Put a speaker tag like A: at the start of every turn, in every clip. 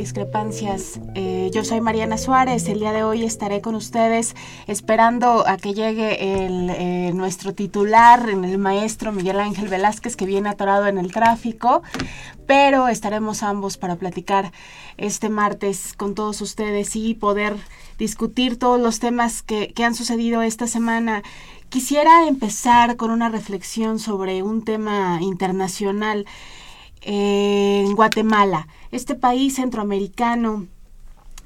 A: Discrepancias. Eh, yo soy Mariana Suárez. El día de hoy estaré con ustedes esperando a que llegue el, eh, nuestro titular, el maestro Miguel Ángel Velázquez, que viene atorado en el tráfico. Pero estaremos ambos para platicar este martes con todos ustedes y poder discutir todos los temas que, que han sucedido esta semana. Quisiera empezar con una reflexión sobre un tema internacional en Guatemala, este país centroamericano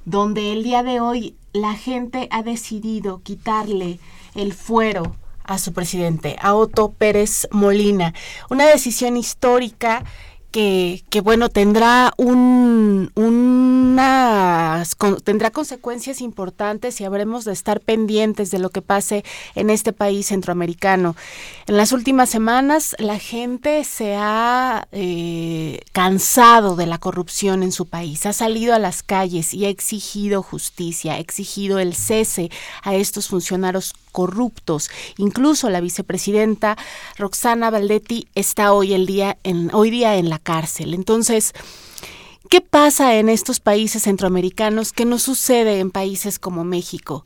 A: donde el día de hoy la gente ha decidido quitarle el fuero a su presidente, a Otto Pérez Molina. Una decisión histórica que, que bueno, tendrá un, unas, tendrá consecuencias importantes y habremos de estar pendientes de lo que pase en este país centroamericano. En las últimas semanas la gente se ha eh, cansado de la corrupción en su país, ha salido a las calles y ha exigido justicia, ha exigido el cese a estos funcionarios corruptos. Incluso la vicepresidenta Roxana Valdetti está hoy, el día en, hoy día en la cárcel. Entonces, ¿qué pasa en estos países centroamericanos que no sucede en países como México?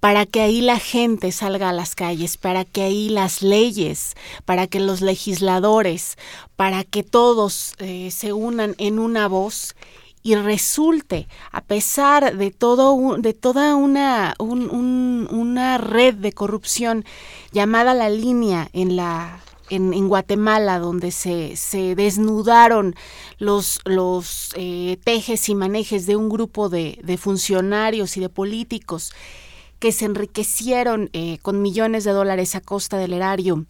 A: para que ahí la gente salga a las calles, para que ahí las leyes, para que los legisladores, para que todos eh, se unan en una voz y resulte, a pesar de, todo, de toda una, una red de corrupción llamada la línea en la en, Guatemala, donde se, se desnudaron los, los eh, tejes y manejes de un grupo de, de, funcionarios y de políticos que se enriquecieron eh, con millones de dólares a costa del erario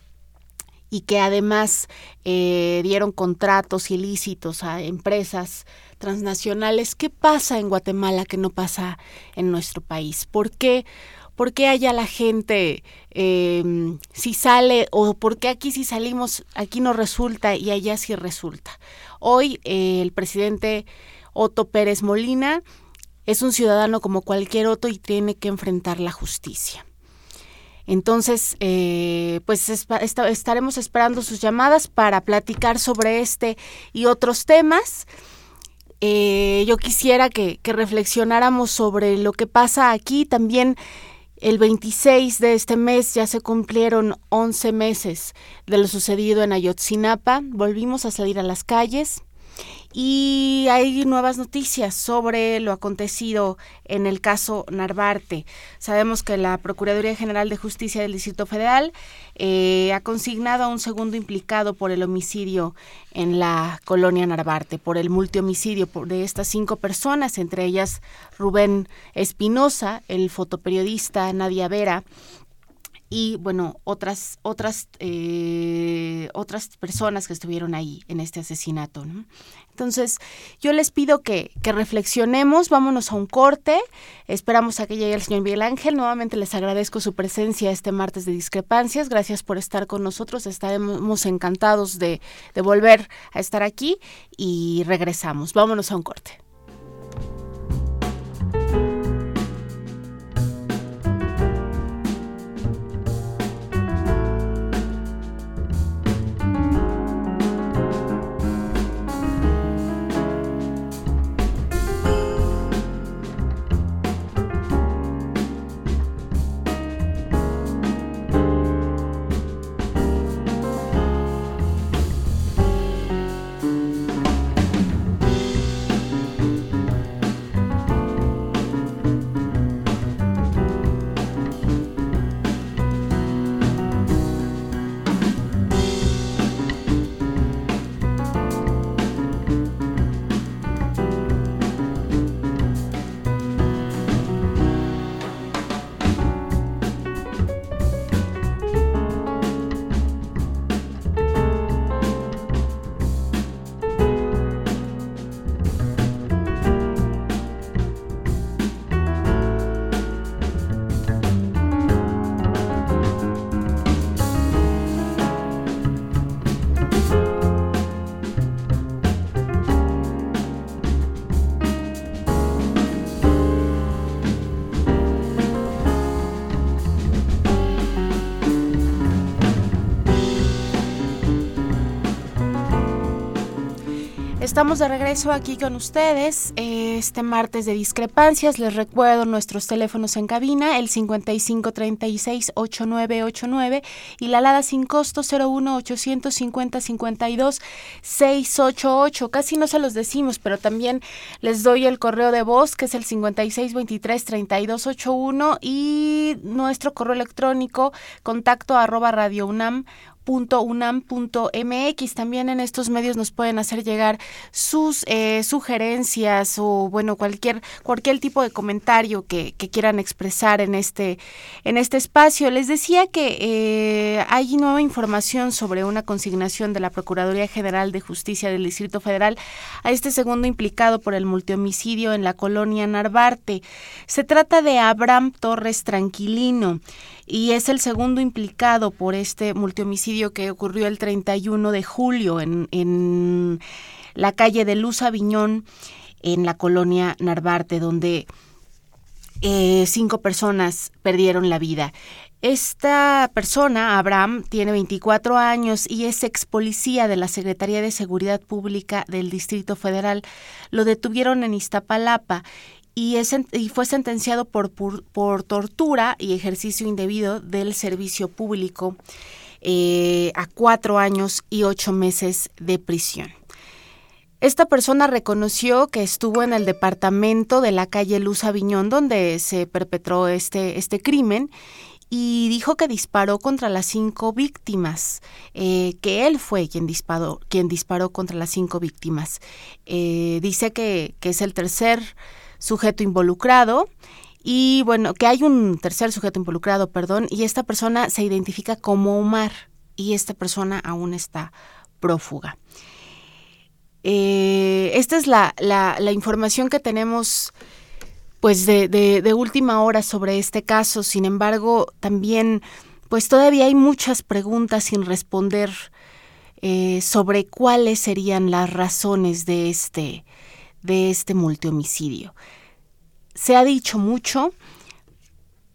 A: y que además eh, dieron contratos ilícitos a empresas transnacionales. ¿Qué pasa en Guatemala que no pasa en nuestro país? ¿Por qué? ¿Por qué allá la gente em, si sale o por qué aquí si salimos, aquí no resulta y allá sí resulta? Hoy eh, el presidente Otto Pérez Molina es un ciudadano como cualquier otro y tiene que enfrentar la justicia. Entonces, eh, pues estaremos esperando sus llamadas para platicar sobre este y otros temas. Eh, yo quisiera que, que, reflexionáramos sobre lo que pasa aquí. También el 26 de este mes ya se cumplieron 11 meses de lo sucedido en Ayotzinapa. Volvimos a salir a las calles. Y hay nuevas noticias sobre lo acontecido en el caso Narvarte. Sabemos que la Procuraduría General de Justicia del Distrito Federal eh, ha consignado a un segundo implicado por el homicidio en la colonia Narvarte, por el multihomicidio de estas cinco personas, entre ellas Rubén Espinosa, el fotoperiodista Nadia Vera, y bueno otras otras eh, otras personas que estuvieron ahí en este asesinato entonces yo les pido que, que, reflexionemos vámonos a un corte esperamos a que llegue el señor Miguel Ángel nuevamente les agradezco su presencia este martes de discrepancias gracias por estar con nosotros estaremos encantados de, de volver a estar aquí y regresamos vámonos a un corte estamos de regreso aquí con ustedes este martes de discrepancias. Les recuerdo nuestros teléfonos en cabina, el 5536-8989 y la alada sin costo 01850-52-688. Casi no se los decimos, pero también les doy el correo de voz que es el 5623-3281 y nuestro correo electrónico contacto arroba radio UNAM unam.mx. También en estos medios nos pueden hacer llegar sus eh, sugerencias o bueno cualquier cualquier tipo de comentario que, quieran expresar en este en este espacio. Les decía que eh, hay nueva información sobre una consignación de la Procuraduría General de Justicia del Distrito Federal a este segundo implicado por el multihomicidio en la colonia Narvarte. Se trata de Abraham Torres Tranquilino y es el segundo implicado por este multihomicidio que ocurrió el 31 de julio en, en la calle de Luz Aviñón, en la colonia Narvarte, donde eh, cinco personas perdieron la vida. Esta persona, Abraham, tiene 24 años y es ex policía de la Secretaría de Seguridad Pública del Distrito Federal. Lo detuvieron en Iztapalapa y, fue sentenciado por, por, tortura y ejercicio indebido del servicio público eh, a cuatro años y ocho meses de prisión. Esta persona reconoció que estuvo en el departamento de la calle Luz Aviñón donde se perpetró este, este crimen y dijo que disparó contra las cinco víctimas, eh, que él fue quien disparó, quien disparó contra las cinco víctimas. Eh, dice que, que es el tercer sujeto involucrado y bueno, que hay un tercer sujeto involucrado, perdón, y esta persona se identifica como Omar y esta persona aún está prófuga. Eh, esta es la, la, información que tenemos pues de, de, última hora sobre este caso. Sin embargo, también pues todavía hay muchas preguntas sin responder eh, sobre cuáles serían las razones de este, de este multihomicidio. Se ha dicho mucho,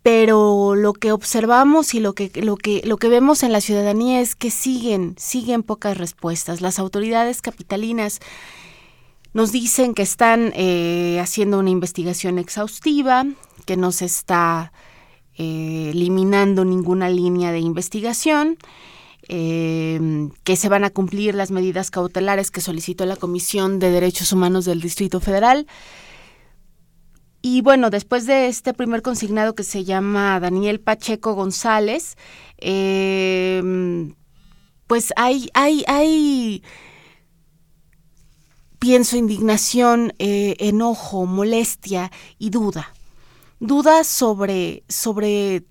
A: pero lo que observamos y lo que, lo que, lo que vemos en la ciudadanía es que siguen, siguen pocas respuestas. Las autoridades capitalinas nos dicen que están eh, haciendo una investigación exhaustiva, que no se está eh, eliminando ninguna línea de investigación eh, que se van a cumplir las medidas cautelares que solicitó la Comisión de Derechos Humanos del Distrito Federal. Y bueno, después de este primer consignado que se llama Daniel Pacheco González, eh, pues hay, hay, hay, pienso, indignación, eh, enojo, molestia y duda. Duda sobre, sobre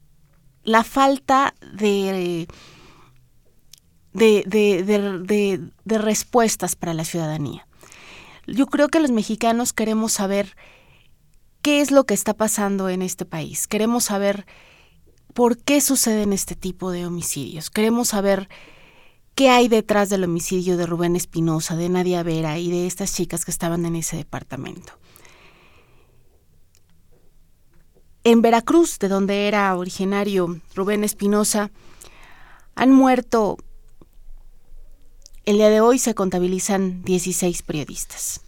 A: la falta de de, de, de, respuestas para la ciudadanía. Yo creo que los mexicanos queremos saber qué es lo que está pasando en este país. Queremos saber por qué suceden este tipo de homicidios. Queremos saber qué hay detrás del homicidio de Rubén Espinosa, de Nadia Vera y de estas chicas que estaban en ese departamento. En Veracruz, de donde era originario Rubén Espinosa, han muerto el día de hoy se contabilizan 16 periodistas.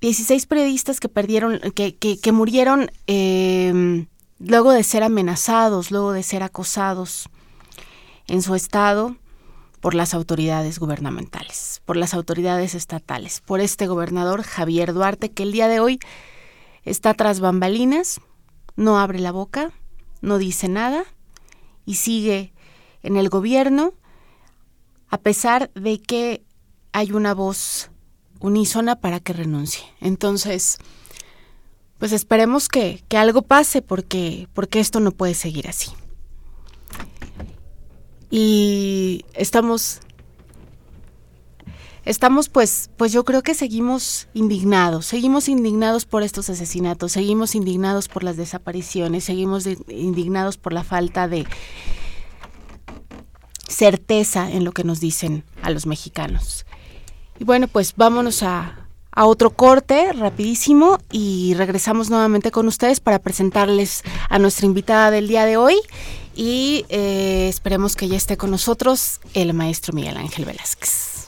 A: 16 periodistas que perdieron, que, que, murieron em, luego de ser amenazados, luego de ser acosados en su estado por las autoridades gubernamentales, por las autoridades estatales, por este gobernador Javier Duarte, que el día de hoy está tras bambalinas, no abre la boca, no dice nada y sigue en el gobierno a pesar de que hay una voz unísona para que renuncie. Entonces, pues esperemos que, algo pase porque, porque esto no puede seguir así. Y estamos estamos pues pues yo creo que seguimos indignados, seguimos indignados por estos asesinatos, seguimos indignados por las desapariciones, seguimos indignados por la falta de certeza en lo que nos dicen a los mexicanos. Y bueno, pues vámonos a, otro corte rapidísimo y regresamos nuevamente con ustedes para presentarles a nuestra invitada del día de hoy y eh, esperemos que ya esté con nosotros el maestro Miguel Ángel Velázquez.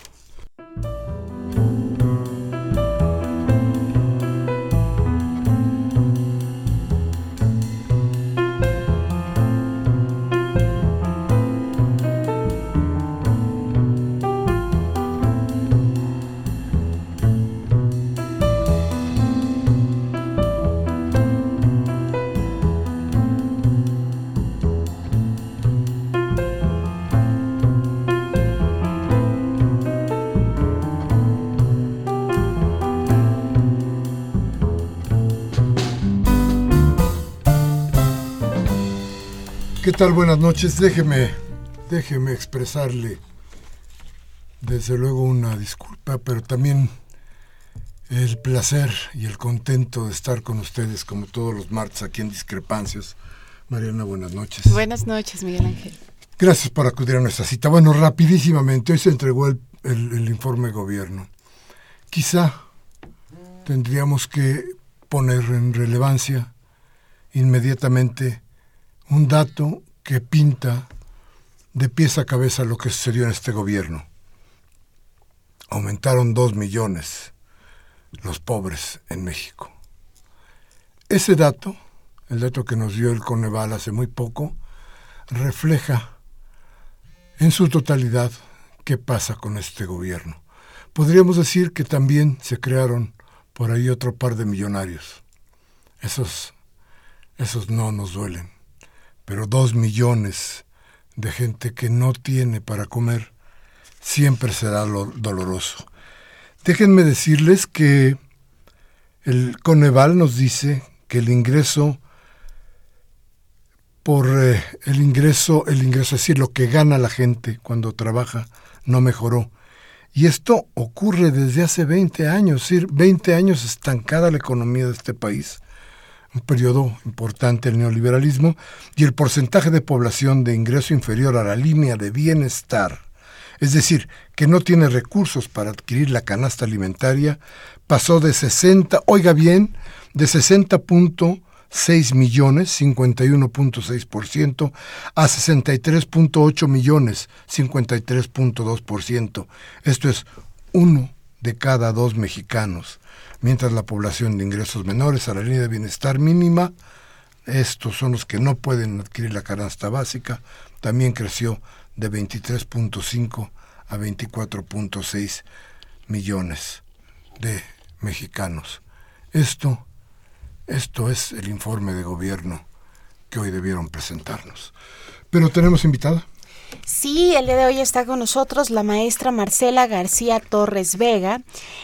B: ¿Qué tal? Buenas noches. Déjeme, déjeme expresarle desde luego una disculpa, pero también el placer y el contento de estar con ustedes como todos los martes aquí en Discrepancias. Mariana, buenas noches.
A: Buenas noches, Miguel Ángel.
B: Gracias por acudir a nuestra cita. Bueno, rapidísimamente, hoy se entregó el, el informe de gobierno. Quizá tendríamos que poner en relevancia inmediatamente un dato que pinta de pies a cabeza lo que sucedió en este gobierno. Aumentaron dos millones los pobres en México. Ese dato, el dato que nos dio el Coneval hace muy poco, refleja en su totalidad qué pasa con este gobierno. Podríamos decir que también se crearon por ahí otro par de millonarios. Esos, esos no nos duelen pero dos millones de gente que no tiene para comer, siempre será doloroso. Déjenme decirles que el Coneval nos dice que el ingreso por eh, el ingreso, el ingreso, es decir, lo que gana la gente cuando trabaja, no mejoró. Y esto ocurre desde hace 20 años, es decir, 20 años estancada la economía de este país un periodo importante del neoliberalismo, y el porcentaje de población de ingreso inferior a la línea de bienestar, es decir, que no tiene recursos para adquirir la canasta alimentaria, pasó de 60, oiga bien, de 60.6 millones, 51.6%, a 63.8 millones, 53.2%. Esto es uno de cada dos mexicanos mientras la población de ingresos menores a la línea de bienestar mínima, estos son los que no pueden adquirir la canasta básica, también creció de 23.5 a 24.6 millones de mexicanos. Esto, esto es el informe de gobierno que hoy debieron presentarnos. Pero tenemos invitada.
A: Sí, el día de hoy está con nosotros la maestra Marcela García Torres Vega.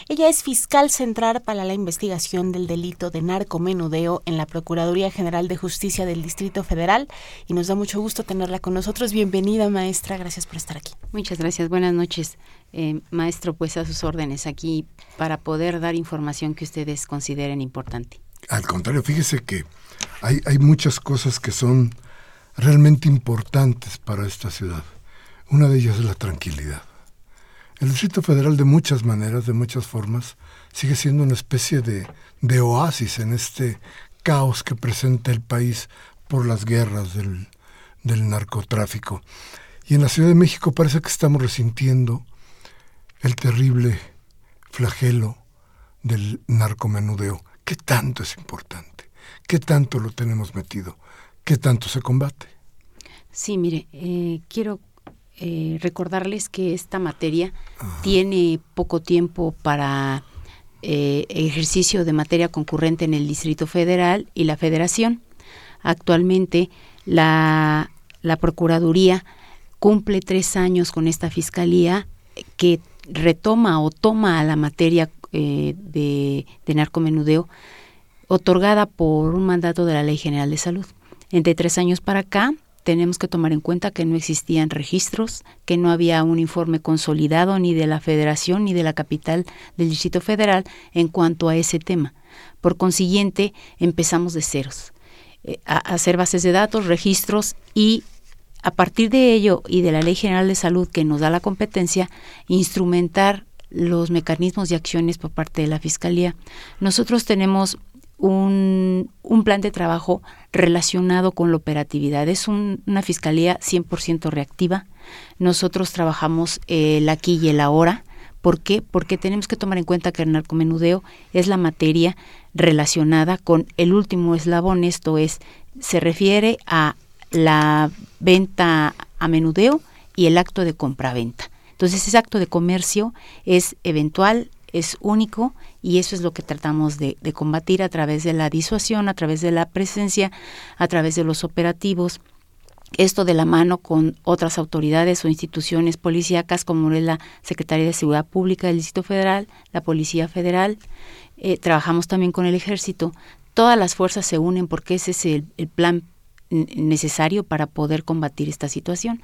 A: Ella es fiscal central para la investigación del delito de narcomenudeo en la Procuraduría General de Justicia del Distrito Federal y nos da mucho gusto tenerla con nosotros. Bienvenida, maestra. Gracias por estar aquí.
C: Muchas gracias. Buenas noches. Eh, maestro, pues a sus órdenes aquí para poder dar información que ustedes consideren importante.
B: Al contrario, fíjese que hay, hay muchas cosas que son realmente importantes para esta ciudad. Una de ellas es la tranquilidad. El Distrito Federal de muchas maneras, de muchas formas, sigue siendo una especie de, de oasis en este caos que presenta el país por las guerras del, del narcotráfico. Y en la Ciudad de México parece que estamos resintiendo el terrible flagelo del narcomenudeo. ¿Qué tanto es importante? ¿Qué tanto lo tenemos metido? ¿Qué tanto se combate?
C: Sí, mire, eh, quiero eh, recordarles que esta materia tiene poco tiempo para eh, ejercicio de materia concurrente en el Distrito Federal y la Federación. Actualmente la, la Procuraduría cumple tres años con esta Fiscalía que retoma o toma a la materia de, de narcomenudeo otorgada por un mandato de la Ley General de Salud. Entre tres años para acá, tenemos que tomar en cuenta que no existían registros, que no había un informe consolidado ni de la Federación ni de la capital del Distrito Federal en cuanto a ese tema. Por consiguiente, empezamos de ceros, eh, a hacer bases de datos, registros y a partir de ello y de la Ley General de Salud que nos da la competencia, instrumentar los mecanismos y acciones por parte de la Fiscalía. Nosotros tenemos un, un, plan de trabajo relacionado con la operatividad. Es una fiscalía 100% reactiva. Nosotros trabajamos el aquí y el ahora ¿Por qué? Porque tenemos que tomar en cuenta que el narcomenudeo es la materia relacionada con el último eslabón, esto es, se refiere a la venta a menudeo y el acto de compraventa. Entonces ese acto de comercio es eventual, es único y eso es lo que tratamos de, combatir a través de la disuasión, a través de la presencia, a través de los operativos. Esto de la mano con otras autoridades o instituciones policíacas como es la Secretaría de Seguridad Pública del Distrito Federal, la Policía Federal, eh, trabajamos también con el Ejército. Todas las fuerzas se unen porque ese es el, plan necesario para poder combatir esta situación.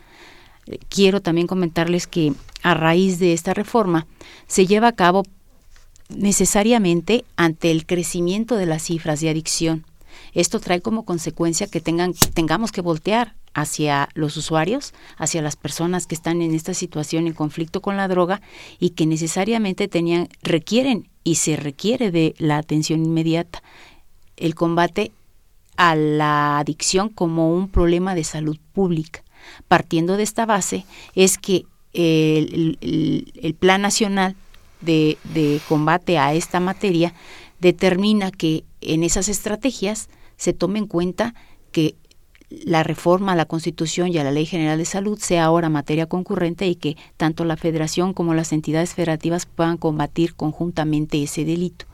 C: Quiero también comentarles que a raíz de esta reforma se lleva a cabo necesariamente ante el crecimiento de las cifras de adicción. Esto trae como consecuencia que tengan, tengamos que voltear hacia los usuarios, hacia las personas que están en esta situación en conflicto con la droga y que necesariamente tenían, requieren y se requiere de la atención inmediata. El combate a la adicción como un problema de salud pública. Partiendo de esta base es que el, el, Plan Nacional de, de combate a esta materia determina que en esas estrategias se tome en cuenta que la reforma a la Constitución y a la Ley General de Salud sea ahora materia concurrente y que tanto la Federación como las entidades federativas puedan combatir conjuntamente ese delito.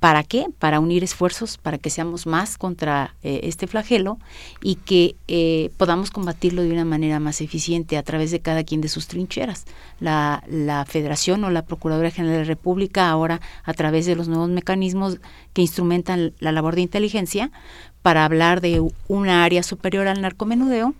C: ¿Para qué? Para unir esfuerzos, para que seamos más contra eh, este flagelo y que eh, podamos combatirlo de una manera más eficiente a través de cada quien de sus trincheras. La, la Federación o la Procuraduría General de la República ahora a través de los nuevos mecanismos que instrumentan la labor de inteligencia para hablar de una área superior al narcomenudeo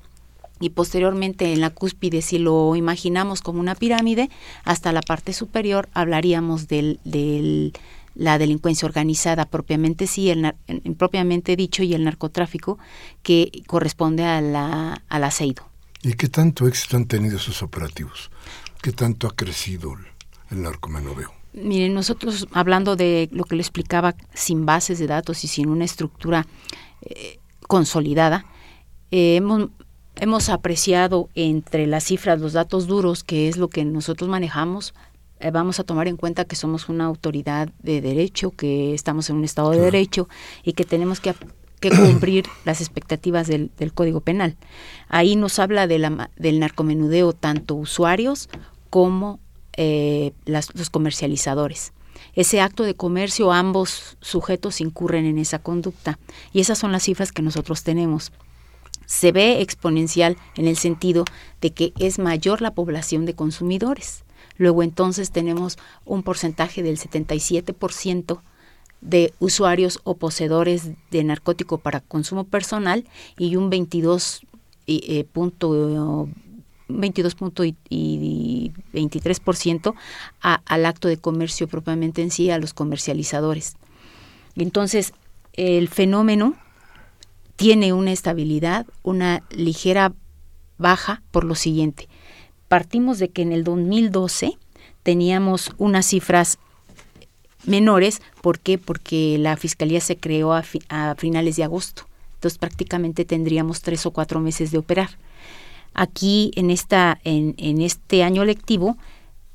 C: y posteriormente en la cúspide, si lo imaginamos como una pirámide, hasta la parte superior hablaríamos del, del la delincuencia organizada propiamente sí, el, propiamente dicho, y el narcotráfico que corresponde a la, al aceido.
B: ¿Y qué tanto éxito han tenido esos operativos? ¿Qué tanto ha crecido el, narcomenudeo?
C: Miren, nosotros hablando de lo que le explicaba, sin bases de datos y sin una estructura eh, consolidada, eh, hemos, hemos apreciado entre las cifras, los datos duros, que es lo que nosotros manejamos, eh, vamos a tomar en cuenta que somos una autoridad de derecho, que estamos en un Estado de Derecho y que tenemos que, cumplir las expectativas del, Código Penal. Ahí nos habla de la, del narcomenudeo tanto usuarios como eh, los comercializadores. Ese acto de comercio, ambos sujetos incurren en esa conducta y esas son las cifras que nosotros tenemos se ve exponencial en el sentido de que es mayor la población de consumidores. Luego entonces tenemos un porcentaje del 77% de usuarios o poseedores de narcótico para consumo personal y un 22 eh, punto 23% al acto de comercio propiamente en sí, a los comercializadores. Entonces, el fenómeno tiene una estabilidad, una ligera baja por lo siguiente partimos de que en el 2012 teníamos unas cifras menores. ¿Por qué? Porque la fiscalía se creó a, finales de agosto. Entonces prácticamente tendríamos tres o cuatro meses de operar. Aquí en, esta, en, en este año lectivo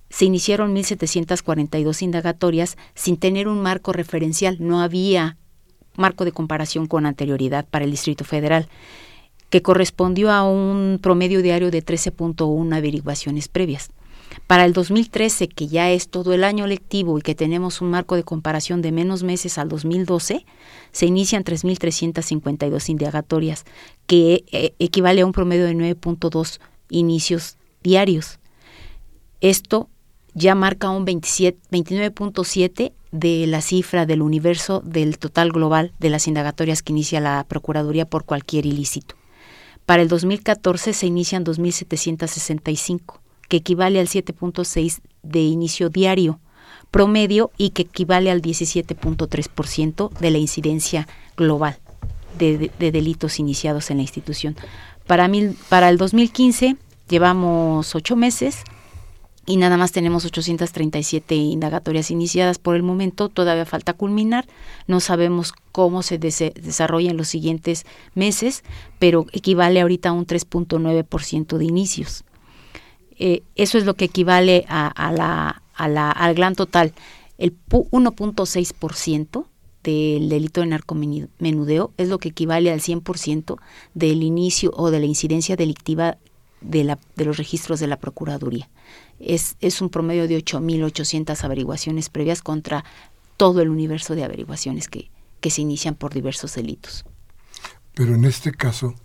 C: se iniciaron 1.742 indagatorias sin tener un marco referencial. No había marco de comparación con anterioridad para el Distrito Federal que correspondió a un promedio diario de 13.1 averiguaciones previas. Para el 2013, que ya es todo el año lectivo y que tenemos un marco de comparación de menos meses al 2012, se inician 3.352 indagatorias, que eh, equivale a un promedio de 9.2 inicios diarios. Esto ya marca un 29.7 de la cifra del universo del total global de las indagatorias que inicia la Procuraduría por cualquier ilícito. Para el 2014 se inician 2.765, que equivale al 7.6 de inicio diario promedio y que equivale al 17.3% de la incidencia global de, delitos iniciados en la institución. Para, mil, para el 2015 llevamos ocho meses y nada más tenemos 837 indagatorias iniciadas por el momento, todavía falta culminar, no sabemos cómo se desarrolla en los siguientes meses, pero equivale ahorita a un 3.9% de inicios. Eh, eso es lo que equivale a, a la, al gran total. El 1.6% del delito de narcomenudeo es lo que equivale al 100% del inicio o de la incidencia delictiva de, la, de los registros de la Procuraduría. Es, es un promedio de 8.800 averiguaciones previas contra todo el universo de averiguaciones que, que se inician por diversos delitos.
B: Pero en este caso,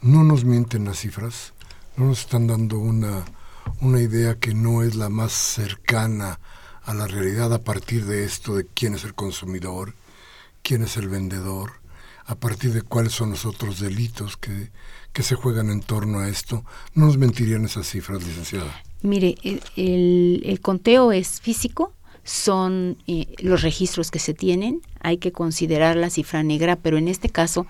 B: no nos mienten las cifras, no nos están dando una, una idea que no es la más cercana a la realidad a partir de esto de quién es el consumidor, quién es el vendedor, a partir de cuáles son los otros delitos que, que se juegan en torno a esto. ¿No nos mentirían esas cifras, licenciada?
C: Mire, el, el, conteo es físico, son eh, los registros que se tienen, hay que considerar la cifra negra, pero en este caso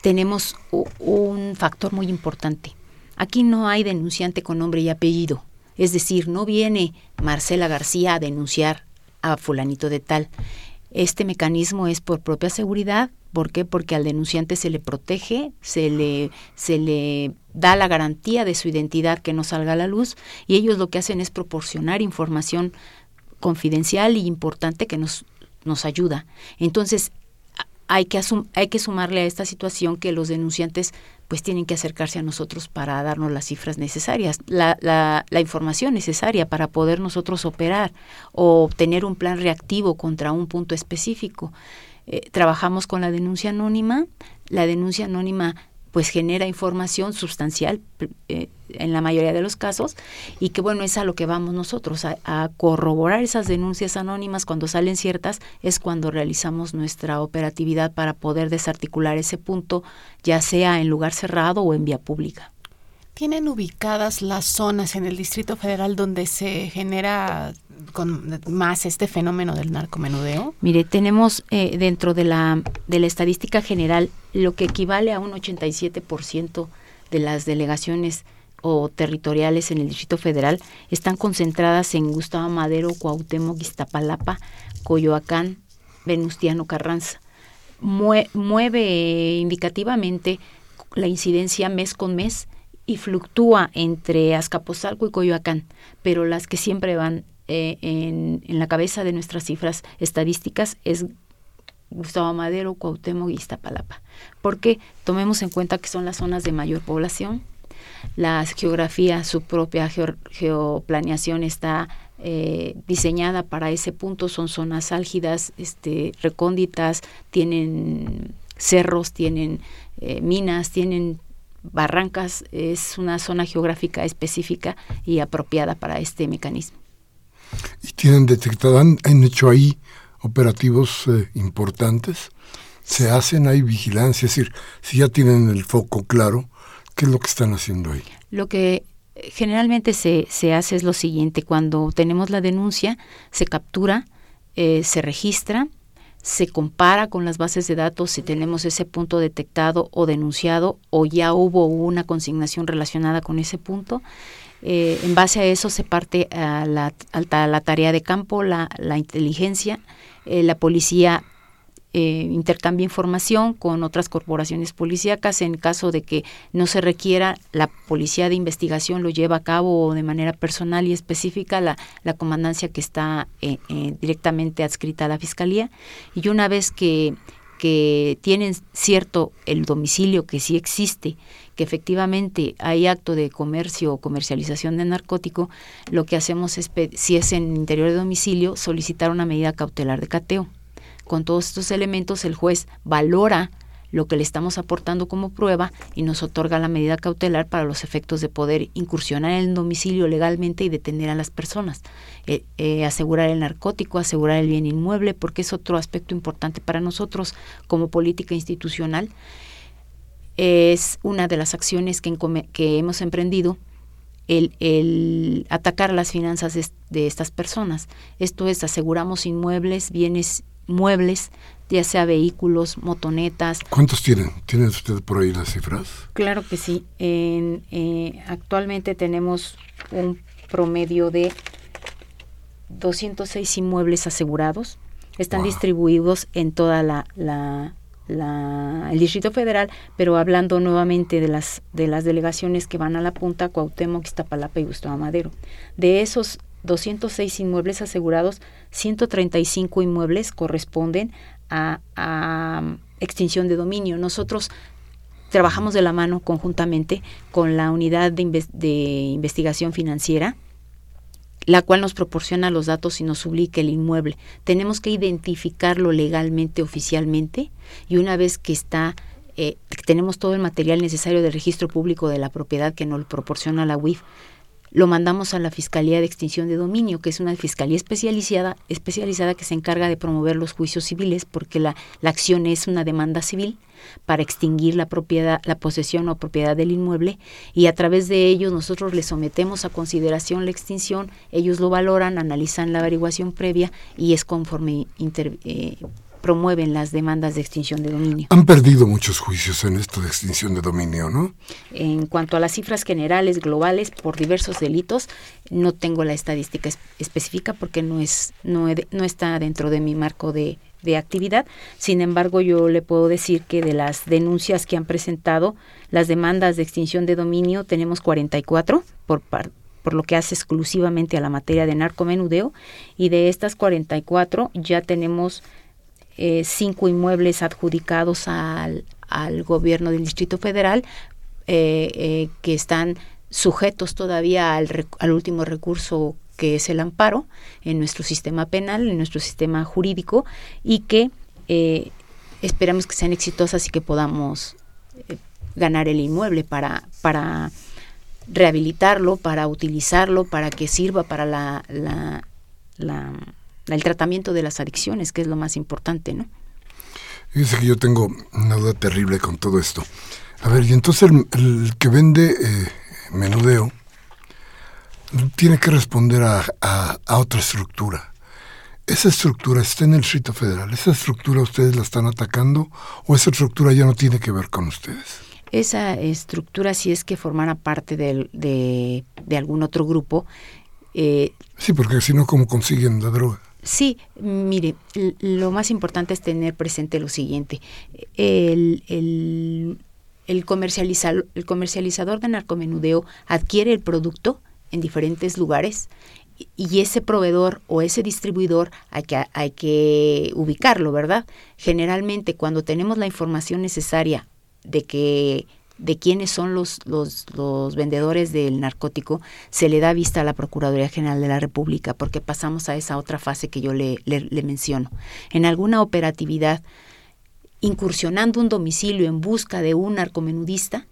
C: tenemos un factor muy importante. Aquí no hay denunciante con nombre y apellido, es decir, no viene Marcela García a denunciar a fulanito de tal. Este mecanismo es por propia seguridad. ¿Por qué? Porque al denunciante se le protege, se le, se le da la garantía de su identidad que no salga a la luz y ellos lo que hacen es proporcionar información confidencial y importante que nos, nos ayuda. Entonces, hay que, hay que sumarle a esta situación que los denunciantes pues tienen que acercarse a nosotros para darnos las cifras necesarias, la, la, la, información necesaria para poder nosotros operar o tener un plan reactivo contra un punto específico. Eh, trabajamos con la denuncia anónima. La denuncia anónima pues genera información sustancial eh, en la mayoría de los casos y que bueno es a lo que vamos nosotros a, corroborar esas denuncias anónimas cuando salen ciertas es cuando realizamos nuestra operatividad para poder desarticular ese punto ya sea en lugar cerrado o en vía pública.
A: ¿Tienen ubicadas las zonas en el Distrito Federal donde se genera con más este fenómeno del narcomenudeo?
C: Mire, tenemos eh, dentro de la, de la estadística general lo que equivale a un 87% de las delegaciones o territoriales en el Distrito Federal están concentradas en Gustavo Madero, Cuauhtémoc, Iztapalapa, Coyoacán, Venustiano Carranza. mueve indicativamente la incidencia mes con mes y fluctúa entre Azcapotzalco y Coyoacán, pero las que siempre van eh, en, la cabeza de nuestras cifras estadísticas es Gustavo Madero, Cuauhtémoc y Iztapalapa. Porque tomemos en cuenta que son las zonas de mayor población. La geografía, su propia geoplaneación está eh, diseñada para ese punto. Son zonas álgidas, este, recónditas, tienen cerros, tienen eh, minas, tienen barrancas. Es una zona geográfica específica y apropiada para este mecanismo
B: y tienen detectado, han, hecho ahí operativos eh, importantes, se hacen ahí vigilancia, es decir, si ya tienen el foco claro, ¿qué es lo que están haciendo ahí?
C: Lo que generalmente se, se hace es lo siguiente, cuando tenemos la denuncia, se captura, eh, se registra, se compara con las bases de datos si tenemos ese punto detectado o denunciado o ya hubo una consignación relacionada con ese punto eh, en base a eso se parte a la, la tarea de campo, la, inteligencia, eh, la policía eh, intercambia información con otras corporaciones policíacas. En caso de que no se requiera, la policía de investigación lo lleva a cabo de manera personal y específica la, la comandancia que está directamente adscrita a la fiscalía. Y una vez que, que tienen cierto el domicilio que sí existe que efectivamente hay acto de comercio o comercialización de narcótico, lo que hacemos es, si es en interior de domicilio, solicitar una medida cautelar de cateo. Con todos estos elementos, el juez valora lo que le estamos aportando como prueba y nos otorga la medida cautelar para los efectos de poder incursionar en el domicilio legalmente y detener a las personas, eh, eh, asegurar el narcótico, asegurar el bien inmueble, porque es otro aspecto importante para nosotros como política institucional es una de las acciones que, que hemos emprendido, el, atacar las finanzas de, estas personas. Esto es, aseguramos inmuebles, bienes muebles, ya sea vehículos, motonetas.
B: ¿Cuántos tienen? ¿Tienen ustedes por ahí las cifras?
C: Claro que sí. En, eh, actualmente tenemos un promedio de 206 inmuebles asegurados. Están distribuidos en toda la, el Distrito Federal, pero hablando nuevamente de las, de las delegaciones que van a la punta, Cuauhtémoc, Iztapalapa y Gustavo Madero. De esos 206 inmuebles asegurados, 135 inmuebles corresponden a, a extinción de dominio. Nosotros trabajamos de la mano conjuntamente con la unidad de, de investigación financiera la cual nos proporciona los datos y nos publica el inmueble. Tenemos que identificarlo legalmente, oficialmente, y una vez que está, eh, tenemos todo el material necesario del registro público de la propiedad que nos proporciona la UIF, lo mandamos a la Fiscalía de Extinción de Dominio, que es una fiscalía especializada, especializada que se encarga de promover los juicios civiles, porque la, la acción es una demanda civil para extinguir la propiedad, la posesión o propiedad del inmueble, y a través de ellos nosotros les sometemos a consideración la extinción, ellos lo valoran, analizan la averiguación previa y es conforme inter, eh, promueven las demandas de extinción de dominio.
B: Han perdido muchos juicios en esto de extinción de dominio, ¿no?
C: En cuanto a las cifras generales globales por diversos delitos, no tengo la estadística específica porque no es no, no está dentro de mi marco de, de actividad. Sin embargo, yo le puedo decir que de las denuncias que han presentado, las demandas de extinción de dominio tenemos 44 por parte por lo que hace exclusivamente a la materia de narcomenudeo, y de estas 44 ya tenemos eh, cinco inmuebles adjudicados al, al, gobierno del Distrito Federal eh, eh, que están sujetos todavía al, al, último recurso que es el amparo en nuestro sistema penal, en nuestro sistema jurídico y que esperamos que sean exitosas y que podamos ganar el inmueble para, para rehabilitarlo, para utilizarlo, para que sirva para la, la, la el tratamiento de las adicciones, que es lo más importante, ¿no?
B: Fíjese que yo tengo una duda terrible con todo esto. A ver, y entonces el, que vende eh, menudeo tiene que responder a, a, otra estructura. ¿Esa estructura está en el Distrito Federal? ¿Esa estructura ustedes la están atacando o esa estructura ya no tiene que ver con ustedes?
C: Esa estructura, si es que formara parte de, de, de algún otro grupo.
B: Eh, sí, porque si no, ¿cómo consiguen la droga?
C: Sí, mire, lo más importante es tener presente lo siguiente. El, el, el, comercializador, el comercializador de narcomenudeo adquiere el producto en diferentes lugares y ese proveedor o ese distribuidor hay que, hay que ubicarlo, ¿verdad? Generalmente cuando tenemos la información necesaria de que de quiénes son los, los, los, vendedores del narcótico, se le da vista a la Procuraduría General de la República, porque pasamos a esa otra fase que yo le, menciono. En alguna operatividad, incursionando un domicilio en busca de un narcomenudista,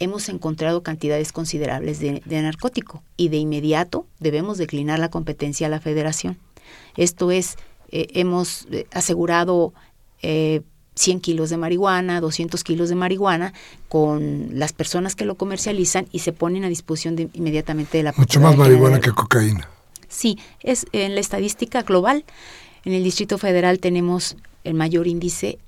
C: hemos encontrado cantidades considerables de, de narcótico y de inmediato debemos declinar la competencia a la federación. Esto es, eh, hemos eh, asegurado eh, 100 kilos de marihuana, 200 kilos de marihuana con las personas que lo comercializan y se ponen a disposición de, inmediatamente de la
B: Mucho más marihuana que cocaína.
C: Sí, es en la estadística global. En el Distrito Federal tenemos el mayor índice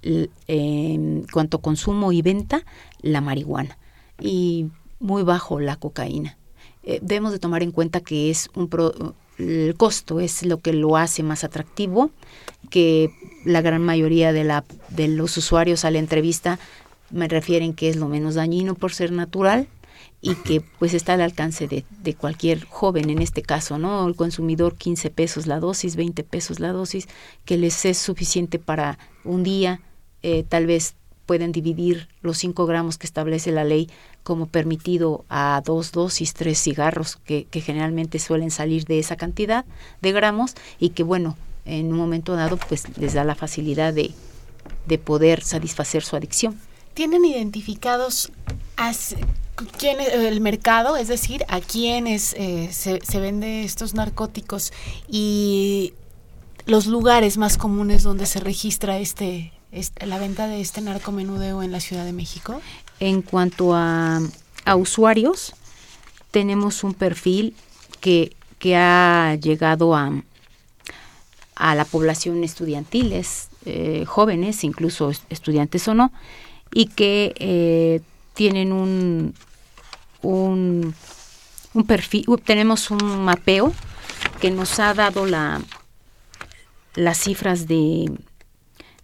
C: en cuanto a consumo y venta, la marihuana, y muy bajo la cocaína. Eh, debemos de tomar en cuenta que es un el costo es lo que lo hace más atractivo, que la gran mayoría de, la, de los usuarios a la entrevista me refieren que es lo menos dañino por ser natural y que pues está al alcance de, de, cualquier joven en este caso, ¿no? El consumidor 15 pesos la dosis, 20 pesos la dosis, que les es suficiente para un día, eh, tal vez pueden dividir los 5 gramos que establece la ley como permitido a dos dosis, tres cigarros que, generalmente suelen salir de esa cantidad de gramos y que bueno, en un momento dado pues les da la facilidad de, de poder satisfacer su adicción.
A: ¿Tienen identificados quién el mercado, es decir, a quiénes eh, se, se vende estos narcóticos y los lugares más comunes donde se registra este, la venta de este narcomenudeo en la Ciudad de México?
C: En cuanto a, usuarios, tenemos un perfil que, que ha llegado a, a la población estudiantiles, eh, jóvenes, incluso estudiantes o no, y que eh, tienen un, un, un, perfil, tenemos un mapeo que nos ha dado la, las cifras de,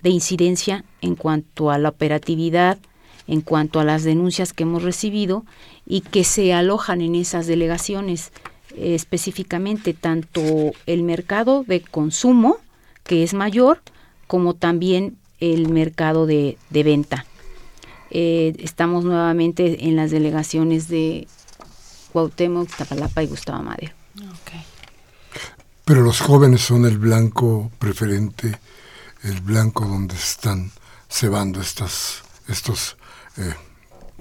C: de incidencia en cuanto a la operatividad, en cuanto a las denuncias que hemos recibido y que se alojan en esas delegaciones eh, específicamente tanto el mercado de consumo, que es mayor, como también el mercado de, venta. Eh, estamos nuevamente en las delegaciones de Cuauhtémoc, Tapalapa y Gustavo Madero.
B: Pero los jóvenes son el blanco preferente, el blanco donde están cebando estas, estos eh,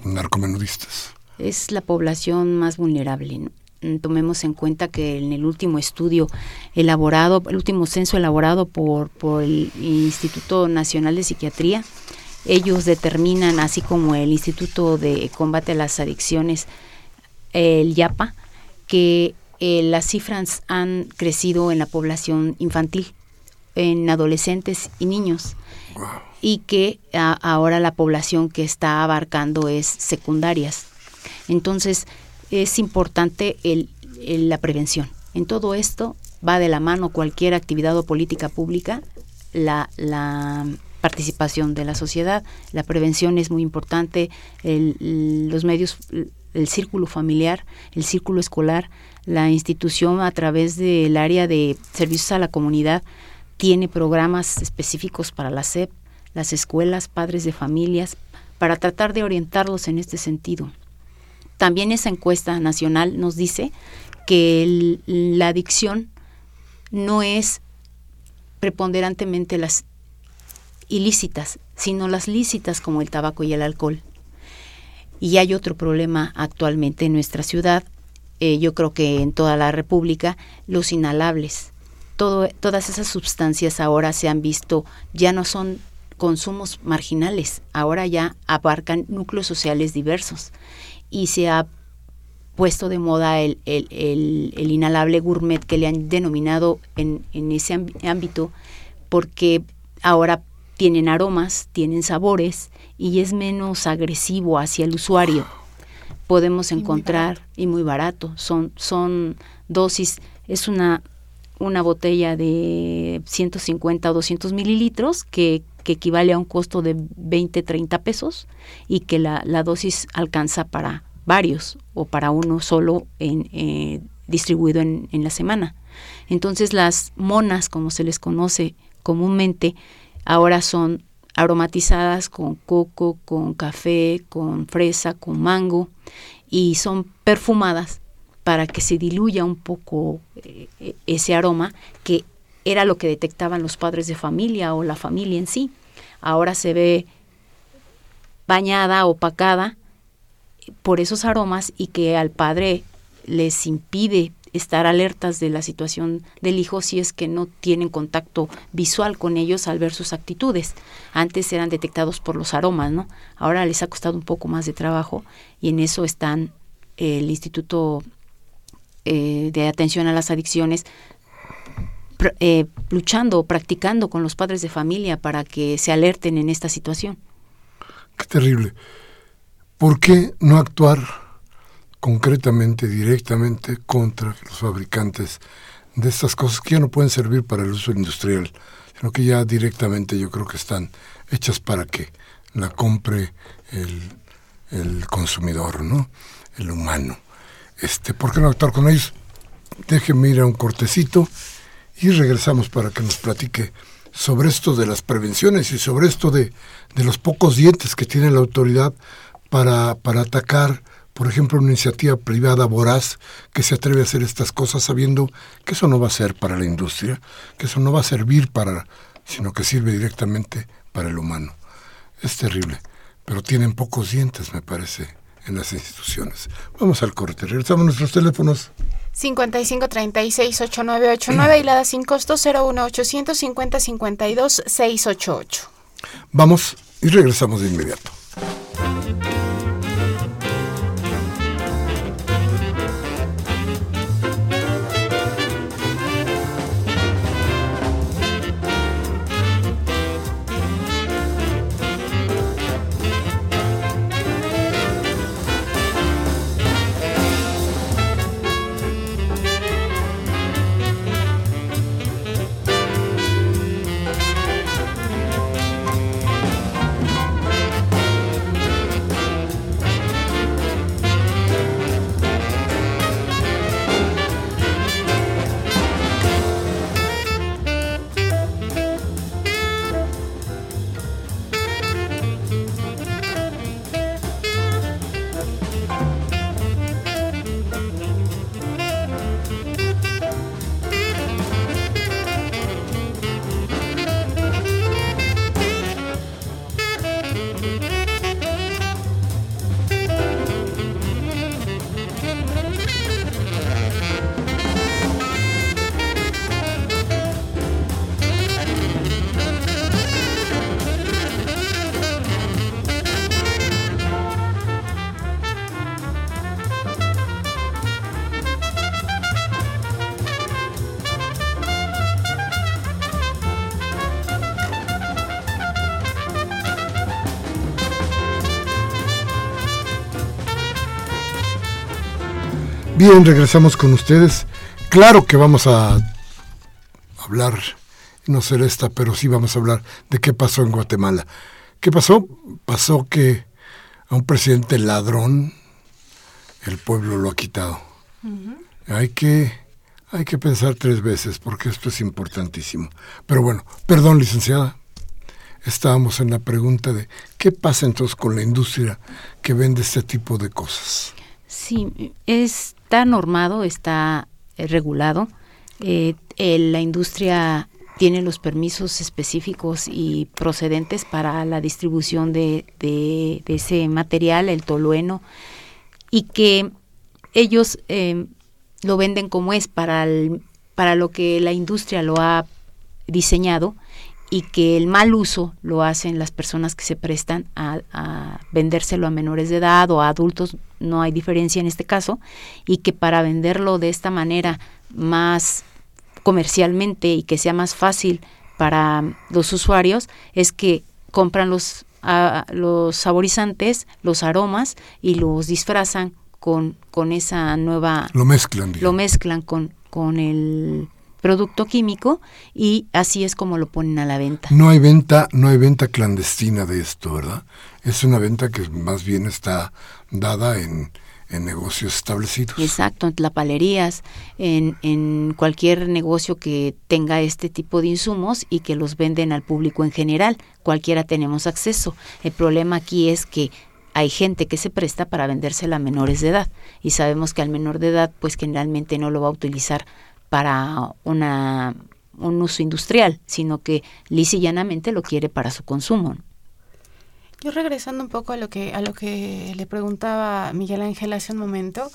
B: narcomenudistas.
C: Es la población más vulnerable. Mm, tomemos en cuenta que en el último estudio elaborado, el último censo elaborado por, por el Instituto Nacional de Psiquiatría, ellos determinan, así como el Instituto de Combate a las Adicciones, el YAPA, que eh, las cifras han crecido en la población infantil, en adolescentes y niños, y que ahora la población que está abarcando es secundarias. Entonces, es importante el, la prevención. En todo esto va de la mano cualquier actividad o política pública, la, la participación de la sociedad, la prevención es muy importante, los medios, el círculo familiar, el círculo escolar, la institución a través del área de servicios a la comunidad tiene programas específicos para la SEP, las escuelas, padres de familias, para tratar de orientarlos en este sentido. También esa encuesta nacional nos dice que la adicción no es preponderantemente las ilícitas, sino las lícitas como el tabaco y el alcohol. Y hay otro problema actualmente en nuestra ciudad, eh, yo creo que en toda la República, los inhalables. Todo, todas esas sustancias ahora se han visto, ya no son consumos marginales, ahora ya abarcan núcleos sociales diversos. Y se ha puesto de moda el, el, inhalable gourmet que le han denominado en, en ese ámbito porque ahora tienen aromas, tienen sabores y es menos agresivo hacia el usuario. Podemos encontrar, y muy barato, son, son dosis, es una, una botella de 150 o 200 mililitros que, que equivale a un costo de 20, 30 pesos y que la, la dosis alcanza para varios o para uno solo en, eh, distribuido en, en, la semana. Entonces las monas, como se les conoce comúnmente, ahora son aromatizadas con coco, con café, con fresa, con mango y son perfumadas para que se diluya un poco eh, ese aroma que era lo que detectaban los padres de familia o la familia en sí. Ahora se ve bañada, opacada por esos aromas y que al padre les impide estar alertas de la situación del hijo si es que no tienen contacto visual con ellos al ver sus actitudes. Antes eran detectados por los aromas, ¿no? Ahora les ha costado un poco más de trabajo y en eso están el Instituto eh, de Atención a las Adicciones eh, luchando, practicando con los padres de familia para que se alerten en esta situación.
B: Qué terrible. ¿Por qué no actuar concretamente, directamente contra los fabricantes de estas cosas que ya no pueden servir para el uso industrial, sino que ya directamente yo creo que están hechas para que la compre el, el consumidor, ¿no? El humano. Este, ¿Por qué no actuar con ellos? Déjenme ir a un cortecito y regresamos para que nos platique sobre esto de las prevenciones y sobre esto de, de los pocos dientes que tiene la autoridad para, para atacar, por ejemplo, una iniciativa privada voraz que se atreve a hacer estas cosas sabiendo que eso no va a ser para la industria, que eso no va a servir para, sino que sirve directamente para el humano. Es terrible, pero tienen pocos dientes, me parece, en las instituciones. Vamos al corte, regresamos a nuestros teléfonos.
A: 5536-8989 y la da sin costo 01850-52-688.
B: Vamos y regresamos de inmediato. Bien, regresamos con ustedes. Claro que vamos a hablar, no ser esta, pero sí vamos a hablar de qué pasó en Guatemala. ¿Qué pasó? Pasó que a un presidente ladrón el pueblo lo ha quitado. Hay que hay que pensar tres veces porque esto es importantísimo. Pero bueno, perdón, licenciada. Estábamos en la pregunta de qué pasa entonces con la industria que vende este tipo de cosas.
C: Sí, está normado, está eh, regulado. Eh, la industria tiene los permisos específicos y procedentes para la distribución de, ese material, el tolueno, y que ellos eh, lo venden como es para, para lo que la industria lo ha diseñado y que el mal uso lo hacen las personas que se prestan a, a, vendérselo a menores de edad o a adultos, no hay diferencia en este caso, y que para venderlo de esta manera más comercialmente y que sea más fácil para los usuarios es que compran los, los saborizantes, los aromas y los disfrazan con, con esa nueva...
B: Lo mezclan.
C: Lo mezclan con, con el producto químico y así es como lo ponen a la venta.
B: No hay venta, no hay venta clandestina de esto, ¿verdad? Es una venta que más bien está dada en, en negocios establecidos.
C: Exacto, en tlapalerías, en, en cualquier negocio que tenga este tipo de insumos y que los venden al público en general. Cualquiera tenemos acceso. El problema aquí es que hay gente que se presta para vendérsela a menores de edad y sabemos que al menor de edad pues generalmente no lo va a utilizar para una, un uso industrial, sino que lisa y llanamente lo quiere para su consumo.
A: Yo regresando un poco a lo que a lo que le preguntaba Miguel Ángel hace un momento